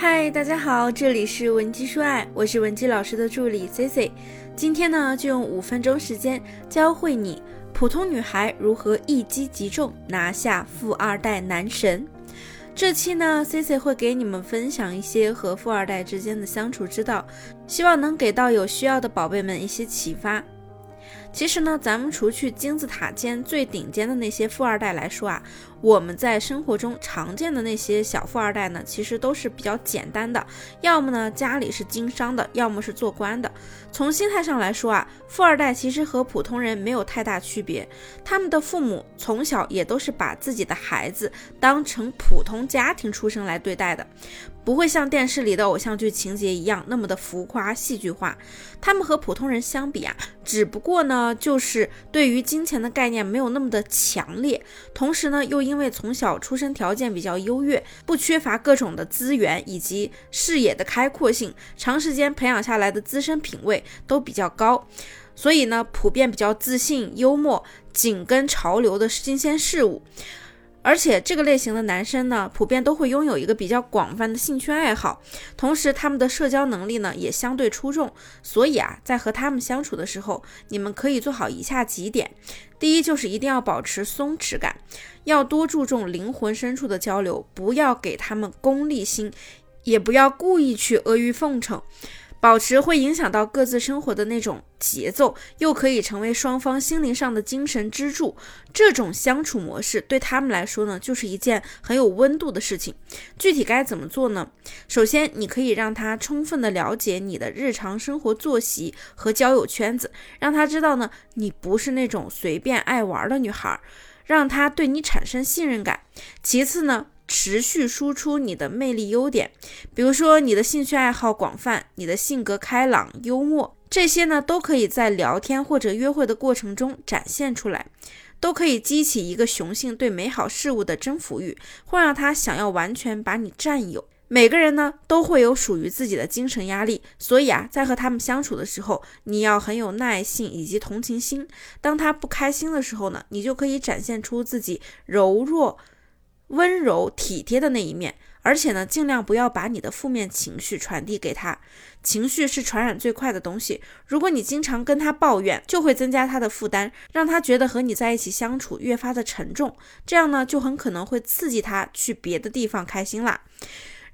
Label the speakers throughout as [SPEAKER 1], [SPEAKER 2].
[SPEAKER 1] 嗨，大家好，这里是文姬说爱，我是文姬老师的助理 Cici。今天呢，就用五分钟时间教会你普通女孩如何一击即中拿下富二代男神。这期呢，Cici 会给你们分享一些和富二代之间的相处之道，希望能给到有需要的宝贝们一些启发。其实呢，咱们除去金字塔尖最顶尖的那些富二代来说啊，我们在生活中常见的那些小富二代呢，其实都是比较简单的，要么呢家里是经商的，要么是做官的。从心态上来说啊，富二代其实和普通人没有太大区别，他们的父母从小也都是把自己的孩子当成普通家庭出生来对待的。不会像电视里的偶像剧情节一样那么的浮夸戏剧化。他们和普通人相比啊，只不过呢，就是对于金钱的概念没有那么的强烈。同时呢，又因为从小出生条件比较优越，不缺乏各种的资源以及视野的开阔性，长时间培养下来的资深品位都比较高，所以呢，普遍比较自信、幽默，紧跟潮流的新鲜事物。而且这个类型的男生呢，普遍都会拥有一个比较广泛的兴趣爱好，同时他们的社交能力呢也相对出众。所以啊，在和他们相处的时候，你们可以做好以下几点：第一，就是一定要保持松弛感，要多注重灵魂深处的交流，不要给他们功利心，也不要故意去阿谀奉承。保持会影响到各自生活的那种节奏，又可以成为双方心灵上的精神支柱。这种相处模式对他们来说呢，就是一件很有温度的事情。具体该怎么做呢？首先，你可以让他充分的了解你的日常生活作息和交友圈子，让他知道呢，你不是那种随便爱玩的女孩，让他对你产生信任感。其次呢？持续输出你的魅力优点，比如说你的兴趣爱好广泛，你的性格开朗幽默，这些呢都可以在聊天或者约会的过程中展现出来，都可以激起一个雄性对美好事物的征服欲，会让他想要完全把你占有。每个人呢都会有属于自己的精神压力，所以啊，在和他们相处的时候，你要很有耐性以及同情心。当他不开心的时候呢，你就可以展现出自己柔弱。温柔体贴的那一面，而且呢，尽量不要把你的负面情绪传递给他。情绪是传染最快的东西。如果你经常跟他抱怨，就会增加他的负担，让他觉得和你在一起相处越发的沉重。这样呢，就很可能会刺激他去别的地方开心啦。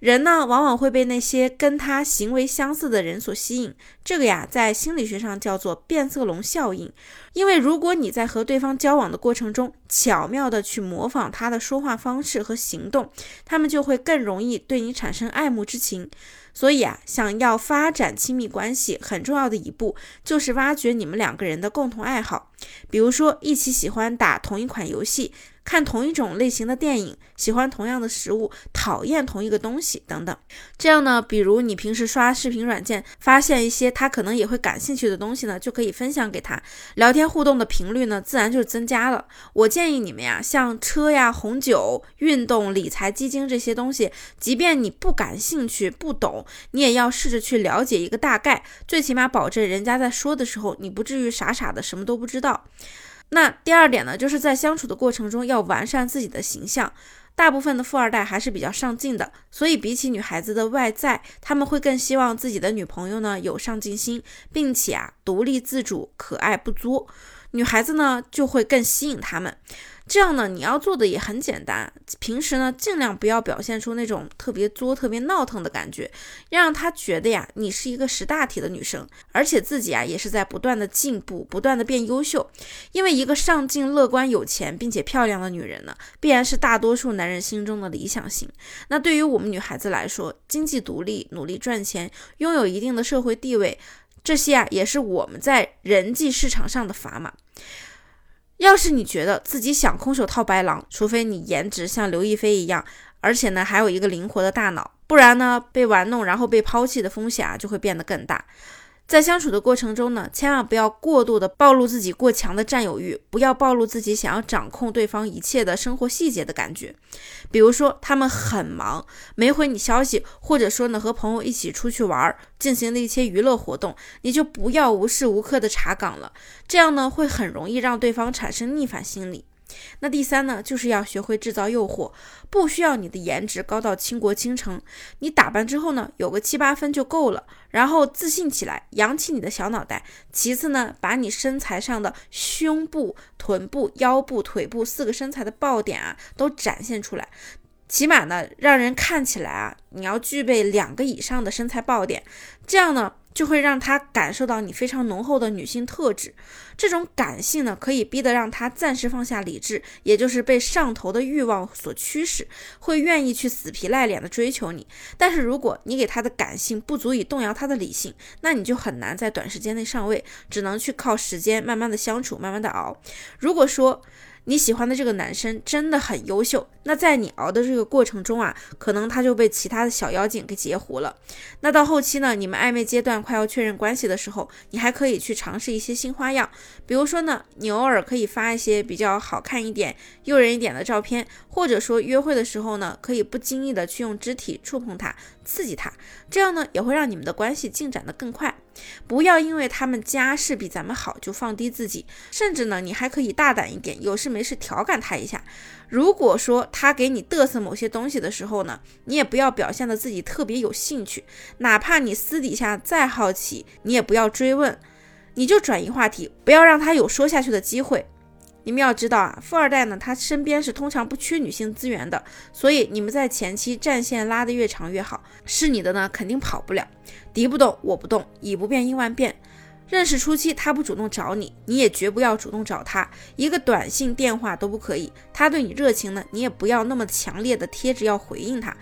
[SPEAKER 1] 人呢，往往会被那些跟他行为相似的人所吸引。这个呀，在心理学上叫做变色龙效应。因为如果你在和对方交往的过程中，巧妙的去模仿他的说话方式和行动，他们就会更容易对你产生爱慕之情。所以啊，想要发展亲密关系，很重要的一步就是挖掘你们两个人的共同爱好，比如说一起喜欢打同一款游戏。看同一种类型的电影，喜欢同样的食物，讨厌同一个东西等等。这样呢，比如你平时刷视频软件，发现一些他可能也会感兴趣的东西呢，就可以分享给他，聊天互动的频率呢，自然就增加了。我建议你们呀，像车呀、红酒、运动、理财、基金这些东西，即便你不感兴趣、不懂，你也要试着去了解一个大概，最起码保证人家在说的时候，你不至于傻傻的什么都不知道。那第二点呢，就是在相处的过程中要完善自己的形象。大部分的富二代还是比较上进的，所以比起女孩子的外在，他们会更希望自己的女朋友呢有上进心，并且啊独立自主、可爱不作。女孩子呢就会更吸引他们。这样呢，你要做的也很简单，平时呢尽量不要表现出那种特别作、特别闹腾的感觉，要让他觉得呀，你是一个识大体的女生，而且自己啊也是在不断的进步、不断的变优秀。因为一个上进、乐观、有钱并且漂亮的女人呢，必然是大多数男人心中的理想型。那对于我们女孩子来说，经济独立、努力赚钱、拥有一定的社会地位，这些啊也是我们在人际市场上的砝码。要是你觉得自己想空手套白狼，除非你颜值像刘亦菲一样，而且呢还有一个灵活的大脑，不然呢被玩弄然后被抛弃的风险啊就会变得更大。在相处的过程中呢，千万不要过度的暴露自己过强的占有欲，不要暴露自己想要掌控对方一切的生活细节的感觉。比如说，他们很忙，没回你消息，或者说呢和朋友一起出去玩，进行了一些娱乐活动，你就不要无时无刻的查岗了，这样呢会很容易让对方产生逆反心理。那第三呢，就是要学会制造诱惑，不需要你的颜值高到倾国倾城，你打扮之后呢，有个七八分就够了。然后自信起来，扬起你的小脑袋。其次呢，把你身材上的胸部、臀部、腰部、腿部四个身材的爆点啊，都展现出来。起码呢，让人看起来啊，你要具备两个以上的身材爆点，这样呢。就会让他感受到你非常浓厚的女性特质，这种感性呢，可以逼得让他暂时放下理智，也就是被上头的欲望所驱使，会愿意去死皮赖脸的追求你。但是如果你给他的感性不足以动摇他的理性，那你就很难在短时间内上位，只能去靠时间慢慢的相处，慢慢的熬。如果说，你喜欢的这个男生真的很优秀，那在你熬的这个过程中啊，可能他就被其他的小妖精给截胡了。那到后期呢，你们暧昧阶段快要确认关系的时候，你还可以去尝试一些新花样，比如说呢，你偶尔可以发一些比较好看一点、诱人一点的照片，或者说约会的时候呢，可以不经意的去用肢体触碰他，刺激他，这样呢也会让你们的关系进展的更快。不要因为他们家世比咱们好就放低自己，甚至呢，你还可以大胆一点，有事没事调侃他一下。如果说他给你嘚瑟某些东西的时候呢，你也不要表现的自己特别有兴趣，哪怕你私底下再好奇，你也不要追问，你就转移话题，不要让他有说下去的机会。你们要知道啊，富二代呢，他身边是通常不缺女性资源的，所以你们在前期战线拉得越长越好。是你的呢，肯定跑不了。敌不动，我不动，以不变应万变。认识初期他不主动找你，你也绝不要主动找他，一个短信、电话都不可以。他对你热情呢，你也不要那么强烈的贴着要回应他。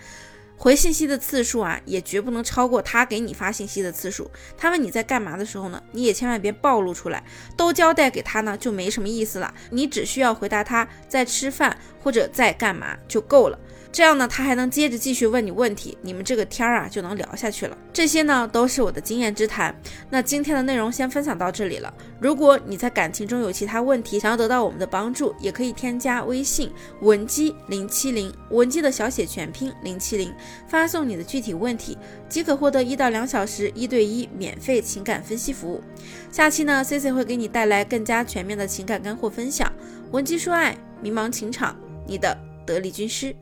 [SPEAKER 1] 回信息的次数啊，也绝不能超过他给你发信息的次数。他问你在干嘛的时候呢，你也千万别暴露出来，都交代给他呢，就没什么意思了。你只需要回答他在吃饭或者在干嘛就够了。这样呢，他还能接着继续问你问题，你们这个天儿啊就能聊下去了。这些呢都是我的经验之谈。那今天的内容先分享到这里了。如果你在感情中有其他问题，想要得到我们的帮助，也可以添加微信文姬零七零，文姬的小写全拼零七零，发送你的具体问题，即可获得一到两小时一对一免费情感分析服务。下期呢，C C 会给你带来更加全面的情感干货分享。文姬说爱，迷茫情场，你的得力军师。